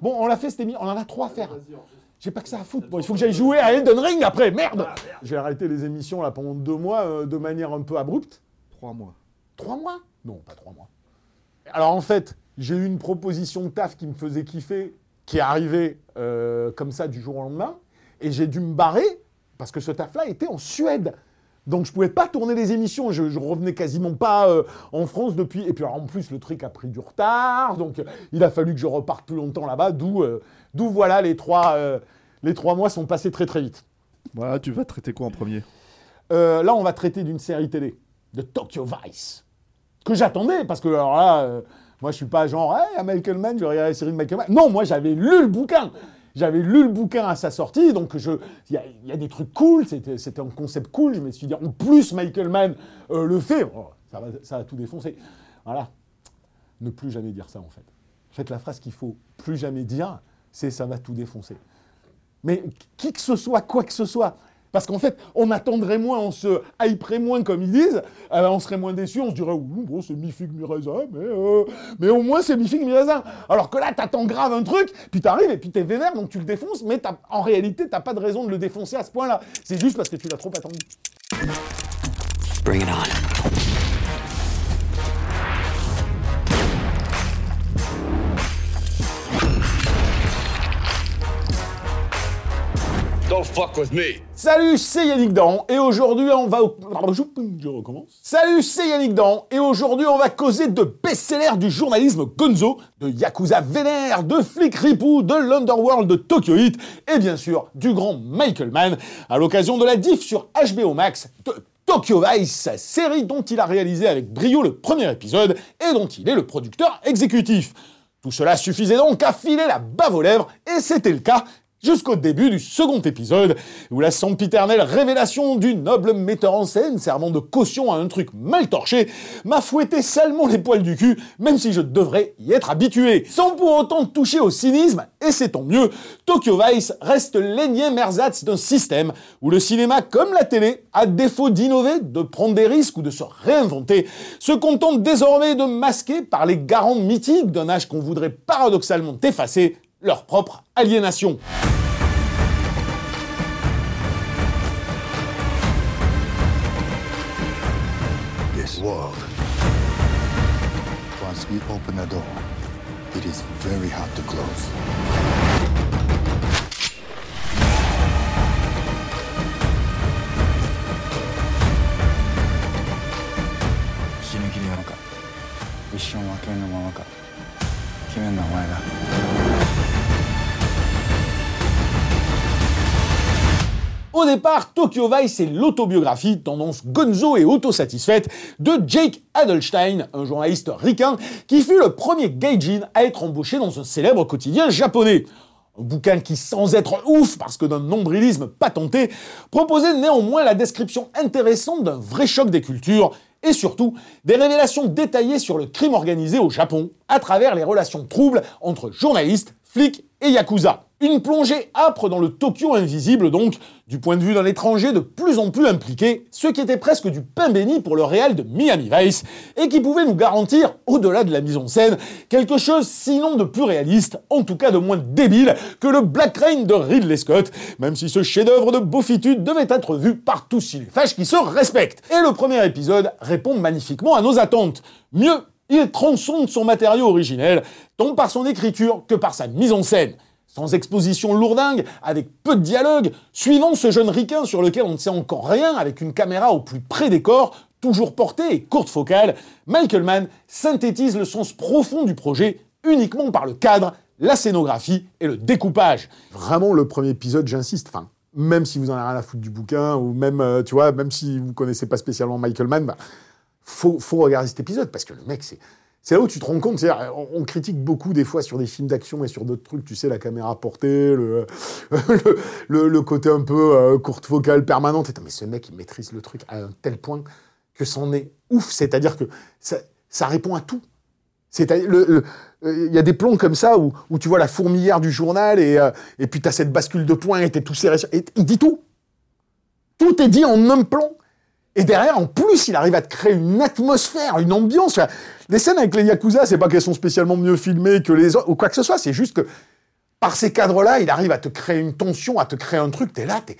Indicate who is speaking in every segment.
Speaker 1: Bon, on l'a fait cette émission, on en a trois à faire. J'ai pas que ça à foutre. Bon, il faut que j'aille jouer à Elden Ring après, merde J'ai arrêté les émissions là pendant deux mois euh, de manière un peu abrupte.
Speaker 2: Trois mois.
Speaker 1: Trois mois? Non, pas trois mois. Alors en fait, j'ai eu une proposition de taf qui me faisait kiffer, qui est arrivée euh, comme ça du jour au lendemain, et j'ai dû me barrer parce que ce taf-là était en Suède. Donc je pouvais pas tourner les émissions, je, je revenais quasiment pas euh, en France depuis. Et puis alors, en plus le truc a pris du retard, donc euh, il a fallu que je reparte plus longtemps là-bas. D'où, euh, d'où voilà les trois, euh, les trois mois sont passés très très vite.
Speaker 2: Voilà, tu vas traiter quoi en premier?
Speaker 1: Là, on va traiter d'une série télé, de Tokyo Vice, que j'attendais, parce que alors là, moi, je suis pas genre, hey, à Michael Mann, je vais regarder la série de Michael Mann. Non, moi, j'avais lu le bouquin. J'avais lu le bouquin à sa sortie, donc il y, a- des trucs cool, c'était, c'était un concept cool. Je me suis dit, en plus, Michael Mann euh, le fait, oh, ça, va, ça va tout défoncer. Voilà. Ne plus jamais dire ça, en fait. En fait, la phrase qu'il faut plus jamais dire, c'est ça va tout défoncer. Mais qui que ce soit, quoi que ce soit. Parce qu'en fait, on attendrait moins, on se hyperait moins, comme ils disent, euh, on serait moins déçus, on se dirait, bon, c'est mi-figue, mi-raisin, mais, euh, mais au moins c'est mi-figue, mi-raisin. Alors que là, t'attends grave un truc, puis t'arrives et puis t'es vénère, donc tu le défonces, mais en réalité, t'as pas de raison de le défoncer à ce point-là. C'est juste parce que tu l'as trop attendu.
Speaker 3: Bring it on. Fuck with me.
Speaker 1: Salut, c'est Yannick Dan, et aujourd'hui on va... Je recommence. Salut, c'est Yannick Dan, et aujourd'hui on va causer de best-sellers du journalisme gonzo, de Yakuza vénère, de flic ripou, de l'Underworld de Tokyo Heat, et bien sûr du grand Michael Mann, à l'occasion de la diff sur HBO Max de Tokyo Vice, série dont il a réalisé avec brio le premier épisode, et dont il est le producteur exécutif. Tout cela suffisait donc à filer la bave aux lèvres, et c'était le cas jusqu'au début du second épisode, où la sempiternelle révélation du noble metteur en scène servant de caution à un truc mal torché m'a fouetté salement les poils du cul, même si je devrais y être habitué. Sans pour autant toucher au cynisme, et c'est tant mieux, Tokyo Vice reste l'énième ersatz d'un système où le cinéma, comme la télé, à défaut d'innover, de prendre des risques ou de se réinventer, se contente désormais de masquer par les garants mythiques d'un âge qu'on voudrait paradoxalement effacer leur propre aliénation.
Speaker 4: This world. Once we open a door, it is very hard to close. 死ぬ気でやるか一生負けんのままか決めんのはお前だ
Speaker 1: Au départ, Tokyo Vice est l'autobiographie, tendance gonzo et autosatisfaite, de Jake Adelstein, un journaliste ricain qui fut le premier gaijin à être embauché dans un célèbre quotidien japonais. Un bouquin qui, sans être ouf parce que d'un nombrilisme patenté, proposait néanmoins la description intéressante d'un vrai choc des cultures et surtout des révélations détaillées sur le crime organisé au Japon à travers les relations troubles entre journalistes, et yakuza. Une plongée âpre dans le Tokyo invisible donc, du point de vue d'un étranger de plus en plus impliqué, ce qui était presque du pain béni pour le réel de Miami Vice, et qui pouvait nous garantir, au-delà de la mise en scène, quelque chose sinon de plus réaliste, en tout cas de moins débile, que le Black Rain de Ridley Scott, même si ce chef-d'œuvre de beaufitude devait être vu par tous cinéphages qui se respectent. Et le premier épisode répond magnifiquement à nos attentes. Mieux, il transcende son matériau originel, tant par son écriture que par sa mise en scène sans exposition lourdingue, avec peu de dialogue, suivant ce jeune ricain sur lequel on ne sait encore rien, avec une caméra au plus près des corps, toujours portée et courte focale, Michael Mann synthétise le sens profond du projet uniquement par le cadre, la scénographie et le découpage. Vraiment, le premier épisode, j'insiste, enfin, même si vous en avez rien à foutre du bouquin, ou même, euh, tu vois, même si vous connaissez pas spécialement Michael Mann, bah, faut, regarder cet épisode, parce que le mec, c'est... Là où tu te rends compte, on, critique beaucoup des fois sur des films d'action et sur d'autres trucs, tu sais, la caméra portée, le, côté un peu euh, courte focale permanente. Mais ce mec, il maîtrise le truc à un tel point que c'en est ouf. C'est-à-dire que ça, répond à tout. Euh, il y a des plans comme ça où, tu vois la fourmilière du journal et, euh, puis tu as cette bascule de points et t'es tout serré. il dit tout. Tout est dit en un plan. Et derrière, en plus, il arrive à te créer une atmosphère, une ambiance. Les scènes avec les Yakuza, c'est pas qu'elles sont spécialement mieux filmées que les autres, ou quoi que ce soit, c'est juste que par ces cadres-là, il arrive à te créer une tension, à te créer un truc, t'es là, t'es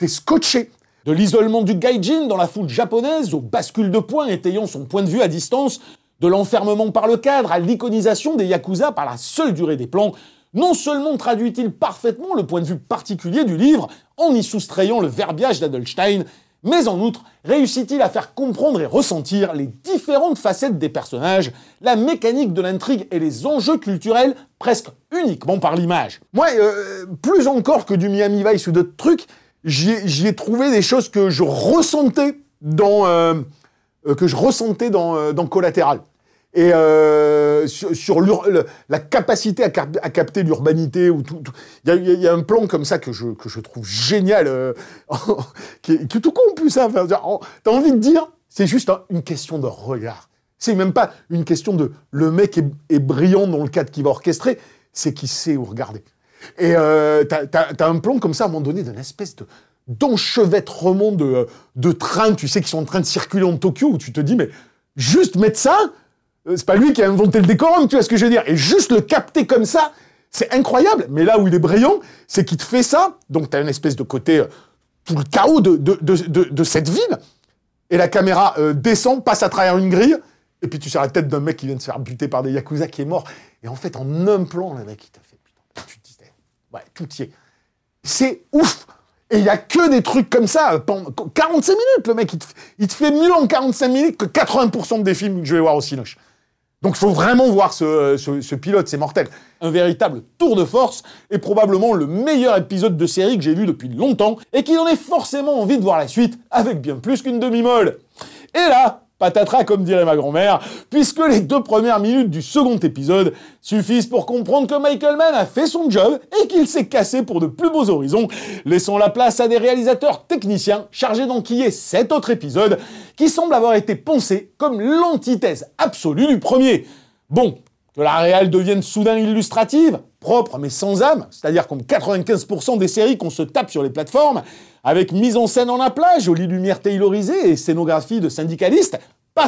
Speaker 1: es scotché. De l'isolement du gaijin dans la foule japonaise, aux bascules de points étayant son point de vue à distance, de l'enfermement par le cadre à l'iconisation des Yakuza par la seule durée des plans, non seulement traduit-il parfaitement le point de vue particulier du livre, en y soustrayant le verbiage d'Adelstein, mais en outre, réussit-il à faire comprendre et ressentir les différentes facettes des personnages, la mécanique de l'intrigue et les enjeux culturels presque uniquement par l'image? Moi, euh, plus encore que du Miami Vice ou d'autres trucs, j'y ai, trouvé des choses que je ressentais euh, euh, que je ressentais dans Collatéral. Et euh, sur, la capacité à, cap- à capter l'urbanité, ou tout, il y, a- un plan comme ça que je, que je trouve génial, euh, qui, est, tout con plus. Hein, Enfin, genre, T'as envie de dire, c'est juste un- une question de regard. C'est même pas une question de le mec est, brillant dans le cadre qu'il va orchestrer, c'est qu'il sait où regarder. Et euh, t'as un plan comme ça à un moment donné d'une espèce de d'enchevêtrement de, de trains, tu sais, qui sont en train de circuler en Tokyo, où tu te dis, mais juste mettre ça, c'est pas lui qui a inventé le décorum, tu vois ce que je veux dire. Et juste le capter comme ça, c'est incroyable. Mais là où il est brillant, c'est qu'il te fait ça, donc t'as une espèce de côté, euh, tout le chaos de, de, de, de, cette ville, et la caméra euh, descend, passe à travers une grille, et puis tu sais la tête d'un mec qui vient de se faire buter par des Yakuza qui est mort. Et en fait, en un plan, le mec, il t'a fait, putain, tu te dis, ouais, tout y est. C'est ouf Et il y a que des trucs comme ça, euh, pendant 45 minutes, le mec, il te, il te fait mieux en 45 minutes que 80% des films que je vais voir au Cinoche. Donc il faut vraiment voir ce, pilote, c'est mortel. Un véritable tour de force et probablement le meilleur épisode de série que j'ai vu depuis longtemps et qui donnait forcément envie de voir la suite avec bien plus qu'une demi-molle. Et là, patatras comme dirait ma grand-mère, puisque les deux premières minutes du second épisode suffisent pour comprendre que Michael Mann a fait son job et qu'il s'est cassé pour de plus beaux horizons, laissant la place à des réalisateurs techniciens chargés d'enquiller cet autre épisode qui semble avoir été pensé comme l'antithèse absolue du premier. Bon, que la réelle devienne soudain illustrative, propre mais sans âme, c'est-à-dire comme 95% des séries qu'on se tape sur les plateformes, avec mise en scène en aplat, jolie lumière taylorisée et scénographie de syndicalistes,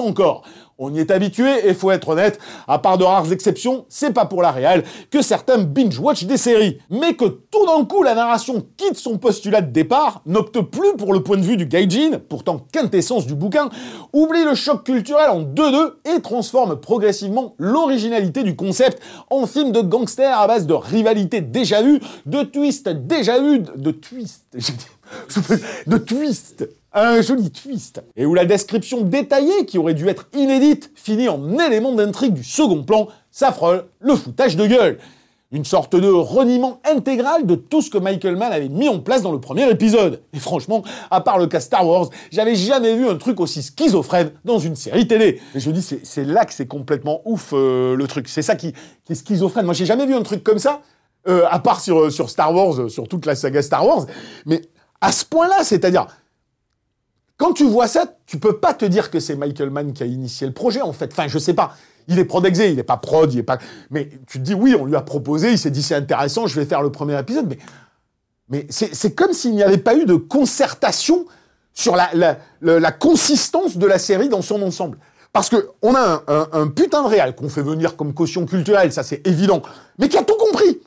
Speaker 1: encore. On y est habitué et faut être honnête, à part de rares exceptions, c'est pas pour la réal que certains binge-watch des séries. Mais que tout d'un coup la narration quitte son postulat de départ, n'opte plus pour le point de vue du gaijin, pourtant quintessence du bouquin, oublie le choc culturel en 2-2 et transforme progressivement l'originalité du concept en film de gangster à base de rivalité déjà vue, de twist déjà vu, de, twist, de twist, un joli twist, et où la description détaillée, qui aurait dû être inédite, finit en élément d'intrigue du second plan, s'affrole le foutage de gueule. Une sorte de reniement intégral de tout ce que Michael Mann avait mis en place dans le premier épisode. Et franchement, à part le cas Star Wars, j'avais jamais vu un truc aussi schizophrène dans une série télé. Et je dis, c'est là que c'est complètement ouf euh, le truc. C'est ça qui, est schizophrène. Moi, j'ai jamais vu un truc comme ça, euh, à part sur, sur Star Wars, euh, sur toute la saga Star Wars. Mais à ce point-là, c'est-à-dire, quand tu vois ça, tu peux pas te dire que c'est Michael Mann qui a initié le projet, en fait. Enfin, je sais pas. Il est prodexé, il est pas prod, il est pas. Mais tu te dis oui, on lui a proposé, il s'est dit c'est intéressant, je vais faire le premier épisode. Mais, mais c'est comme s'il n'y avait pas eu de concertation sur la, la, la- consistance de la série dans son ensemble. Parce que on a un, putain de réal qu'on fait venir comme caution culturelle, ça c'est évident, mais qui a tout compris.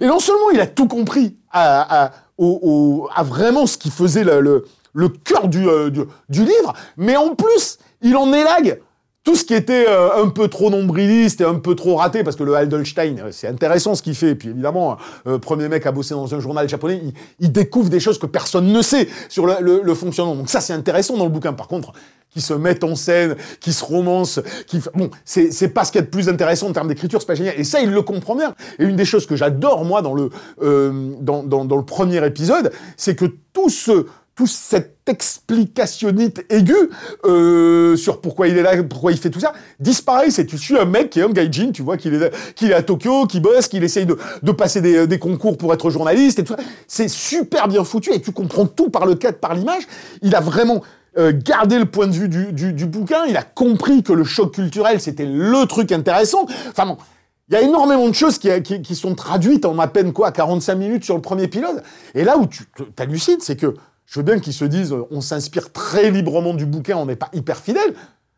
Speaker 1: Et non seulement il a tout compris à, à- au- à vraiment ce qui faisait le, le cœur du, euh, du, du livre, mais en plus, il en élague tout ce qui était euh, un peu trop nombriliste et un peu trop raté, parce que le Haldelstein, euh, c'est intéressant ce qu'il fait, et puis évidemment, premier mec à bosser dans un journal japonais, il, découvre des choses que personne ne sait sur le, le- le fonctionnement. Donc ça, c'est intéressant dans le bouquin. Par contre, qui se mettent en scène, qui se romancent, qui bon, c'est c'est pas ce qu'il y a de plus intéressant en termes d'écriture, c'est pas génial. Et ça, il le comprend bien. Et une des choses que j'adore moi dans le euh, dans, dans le premier épisode, c'est que tout ce tout cette explicationnite aiguë euh, sur pourquoi il est là, pourquoi il fait tout ça, disparaît. C'est tu suis un mec qui est un gaijin, tu vois qu'il est qu'il est à Tokyo, qui bosse, qu'il essaye de, de passer des, des concours pour être journaliste et tout ça. C'est super bien foutu et tu comprends tout par le cadre, par l'image. Il a vraiment euh, gardé le point de vue du, du, bouquin. Il a compris que le choc culturel c'était le truc intéressant. Enfin bon. Il y a énormément de choses qui, qui, sont traduites en à peine quoi, 45 minutes sur le premier pilote. Et là où tu hallucines, c'est que je veux bien qu'ils se disent, euh, on s'inspire très librement du bouquin, on n'est pas hyper fidèle,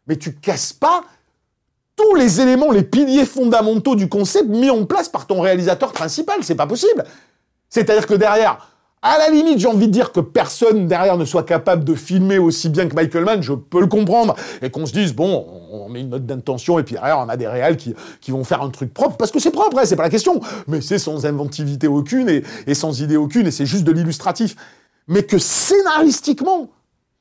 Speaker 1: mais tu casses pas tous les éléments, les piliers fondamentaux du concept mis en place par ton réalisateur principal. C'est pas possible. C'est-à-dire que derrière, à la limite, j'ai envie de dire que personne derrière ne soit capable de filmer aussi bien que Michael Mann, je peux le comprendre. Et qu'on se dise, bon, on met une note d'intention, et puis derrière, on a des réals qui, vont faire un truc propre, parce que c'est propre, hein, c'est pas la question. Mais c'est sans inventivité aucune et sans idée aucune, et c'est juste de l'illustratif. Mais que scénaristiquement,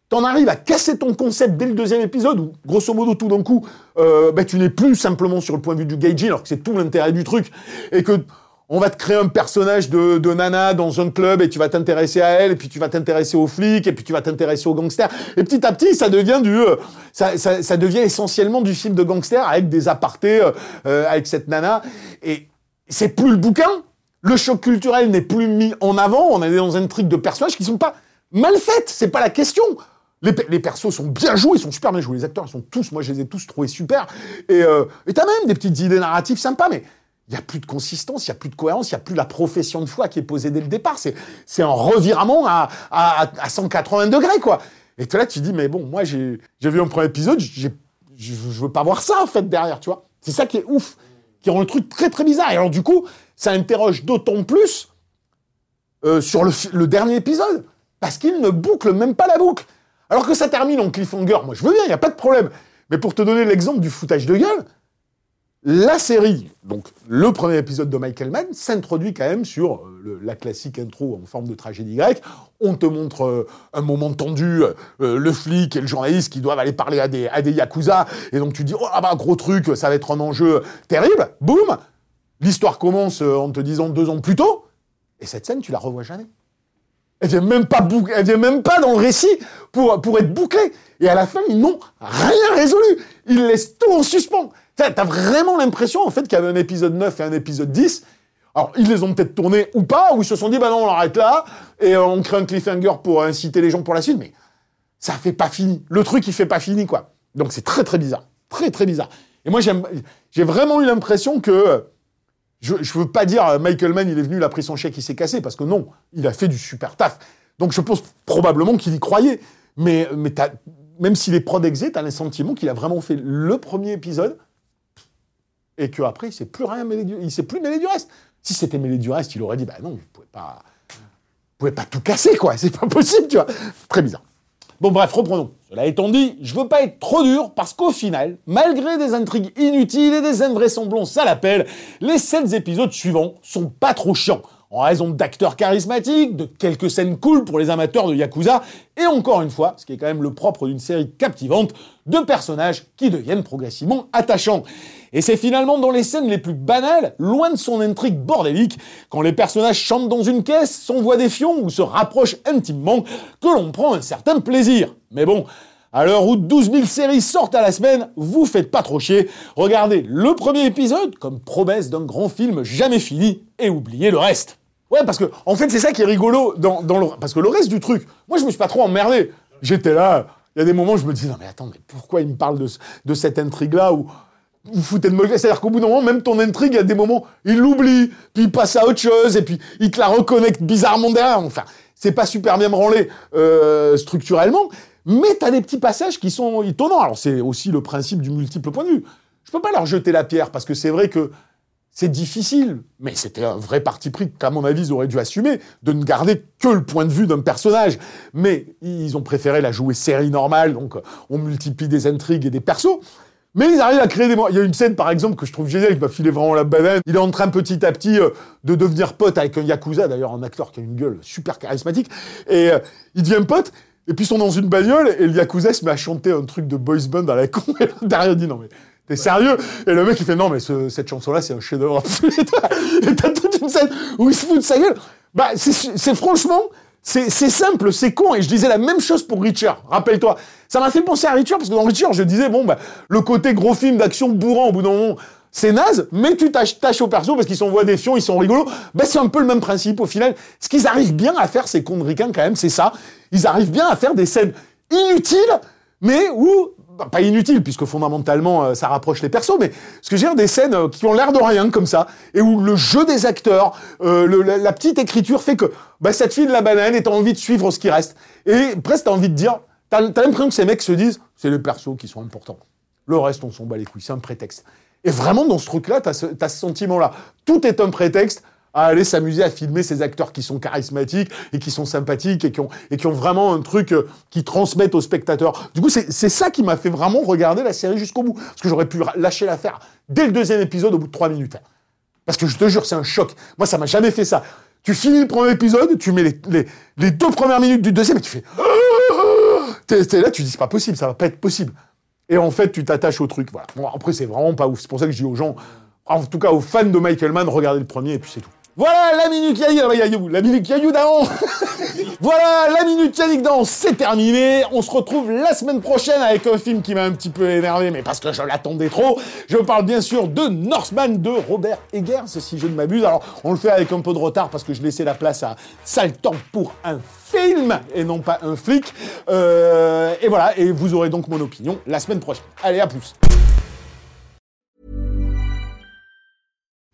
Speaker 1: t'en arrives à casser ton concept dès le deuxième épisode, où grosso modo tout d'un coup, euh, bah, tu n'es plus simplement sur le point de vue du gaijin, alors que c'est tout l'intérêt du truc, et que on va te créer un personnage de, nana dans un club et tu vas t'intéresser à elle, et puis tu vas t'intéresser aux flics, et puis tu vas t'intéresser aux gangsters. Et petit à petit, ça devient du, euh, ça, devient essentiellement du film de gangsters avec des apartés euh, avec cette nana. Et c'est plus le bouquin. Le choc culturel n'est plus mis en avant. On est dans une intrigue de personnages qui sont pas mal faites. C'est pas la question. Les, pe- persos sont bien joués, ils sont super bien joués. Les acteurs, ils sont tous, moi je les ai tous trouvés super. Et euh, t'as même des petites idées narratives sympas, mais il y a plus de consistance, il y a plus de cohérence, il y a plus la profession de foi qui est posée dès le départ. C'est un revirement à, à, à 180 degrés, quoi. Et toi là, tu dis, mais bon, moi j'ai vu un premier épisode, je je veux pas voir ça en fait derrière, tu vois. C'est ça qui est ouf, qui rend le truc très très bizarre. Et alors du coup, ça interroge d'autant plus euh, sur le, dernier épisode, parce qu'il ne boucle même pas la boucle. Alors que ça termine en cliffhanger, moi je veux bien, il n'y a pas de problème. Mais pour te donner l'exemple du foutage de gueule, la série, donc le premier épisode de Michael Mann, s'introduit quand même sur euh, la classique intro en forme de tragédie grecque. On te montre euh, un moment tendu, euh, le flic et le journaliste qui doivent aller parler à des, à yakuza, et donc tu dis, oh ah bah gros truc, ça va être un enjeu terrible, boum L'histoire commence en te disant deux ans plus tôt, et cette scène, tu la revois jamais. Elle vient même pas bouc- elle vient même pas dans le récit pour, pour être bouclée. Et à la fin, ils n'ont rien résolu. Ils laissent tout en suspens. T'as vraiment l'impression, en fait, qu'il y avait un épisode 9 et un épisode 10. Alors, ils les ont peut-être tournés ou pas, ou ils se sont dit, bah non, on l'arrête là, et euh, on crée un cliffhanger pour inciter les gens pour la suite, mais ça fait pas fini. Le truc, il fait pas fini, quoi. Donc, c'est très, très bizarre. Très, très bizarre. Et moi, j'ai vraiment eu l'impression que, je, je veux pas dire euh, Michael Mann, il est venu, il a pris son chèque, il s'est cassé, parce que non, il a fait du super taf. Donc je pense probablement qu'il y croyait. Mais, mais même s'il est prod exé, t'as le sentiment qu'il a vraiment fait le premier épisode et qu'après, il s'est plus rien mêlé du, il s'est plus mêlé du reste. Si c'était mêlé du reste, il aurait dit, bah non, vous pouvez pas, pouvez pas tout casser, quoi. C'est pas possible, tu vois. Très bizarre. Bon, bref, reprenons. Cela étant dit, je veux pas être trop dur parce qu'au final, malgré des intrigues inutiles et des invraisemblances à l'appel, les sept épisodes suivants sont pas trop chiants. En raison d'acteurs charismatiques, de quelques scènes cool pour les amateurs de Yakuza, et encore une fois, ce qui est quand même le propre d'une série captivante, de personnages qui deviennent progressivement attachants. Et c'est finalement dans les scènes les plus banales, loin de son intrigue bordélique, quand les personnages chantent dans une caisse, s'envoient des fions ou se rapprochent intimement, que l'on prend un certain plaisir. Mais bon, à l'heure où 12 000 séries sortent à la semaine, vous faites pas trop chier. Regardez le premier épisode comme promesse d'un grand film jamais fini et oubliez le reste. Ouais, parce que en fait c'est ça qui est rigolo dans, le parce que le reste du truc, moi je me suis pas trop emmerdé. J'étais là, il y a des moments où je me disais non mais attends mais pourquoi il me parle de, ce- de cette intrigue là où vous foutez de le C'est-à-dire qu'au bout d'un moment, même ton intrigue, il y a des moments, il l'oublie, puis il passe à autre chose, et puis il te la reconnecte bizarrement derrière. Enfin, c'est pas super bien branlé euh, structurellement, mais t'as des petits passages qui sont étonnants. Alors c'est aussi le principe du multiple point de vue. Je peux pas leur jeter la pierre, parce que c'est vrai que c'est difficile, mais c'était un vrai parti pris qu'à mon avis ils auraient dû assumer, de ne garder que le point de vue d'un personnage. Mais ils ont préféré la jouer série normale, donc on multiplie des intrigues et des persos. Mais ils arrivent à créer des. Il y a une scène, par exemple, que je trouve géniale, qui m'a filé vraiment la banane. Il est en train petit à petit euh, de devenir pote avec un Yakuza, d'ailleurs un acteur qui a une gueule super charismatique. Et euh, il devient pote, et puis ils sont dans une bagnole, et le Yakuza se met à chanter un truc de boys band à la con, et derrière il dit non mais... T'es sérieux? Et le mec il fait non mais ce- cette chanson-là c'est un chef-d'œuvre absolu. Et t'as toute une scène où il se fout de sa gueule. Bah c'est franchement c'est c'est simple, c'est con. Et je disais la même chose pour Richard. Rappelle-toi, ça m'a fait penser à Richard parce que dans Richard je disais bon bah le côté gros film d'action bourrant au bout d'un moment. C'est naze, mais tu tâches au perso parce qu'ils s'envoient des fions, ils sont rigolos. Ben, c'est un peu le même principe au final. Ce qu'ils arrivent bien à faire, ces cons de ricains, quand même, c'est ça. Ils arrivent bien à faire des scènes inutiles, mais où bah, pas inutile puisque fondamentalement euh, ça rapproche les persos, mais ce que je veux dire des scènes euh, qui ont l'air de rien comme ça et où le jeu des acteurs, euh, la, petite écriture fait que bah, ça te file la banane et t'as envie de suivre ce qui reste et presque t'as envie de dire, t'as l'impression que ces mecs se disent c'est les persos qui sont importants, le reste on s'en bat les couilles, c'est un prétexte. Et vraiment dans ce truc-là ce, t'as ce sentiment-là, tout est un prétexte à aller s'amuser à filmer ces acteurs qui sont charismatiques et qui sont sympathiques et qui ont, vraiment un truc euh, qui transmettent aux spectateurs. Du coup, c'est ça qui m'a fait vraiment regarder la série jusqu'au bout. Parce que j'aurais pu lâcher l'affaire dès le deuxième épisode au bout de trois minutes. Parce que je te jure, c'est un choc. Moi, ça m'a jamais fait ça. Tu finis le premier épisode, tu mets les, les, deux premières minutes du deuxième et tu fais... T'es là, tu dis, c'est pas possible, ça va pas être possible. Et en fait, tu t'attaches au truc. Voilà. Après, c'est vraiment pas ouf. C'est pour ça que je dis aux gens, en tout cas aux fans de Michael Mann, regardez le premier et puis c'est tout. Voilà, la minute Yannick, ah bah, Yaïou, la minute Yaïou d'Aaron. voilà, la minute Yannick d'Aaron, c'est terminé. On se retrouve la semaine prochaine avec un film qui m'a un petit peu énervé, mais parce que je l'attendais trop. Je parle bien sûr de Northman de Robert Eggers, si je ne m'abuse. Alors, on le fait avec un peu de retard parce que je laissais la place à Saltan pour un film et non pas un flic. Euh, et voilà, et vous aurez donc mon opinion la semaine prochaine. Allez, à plus.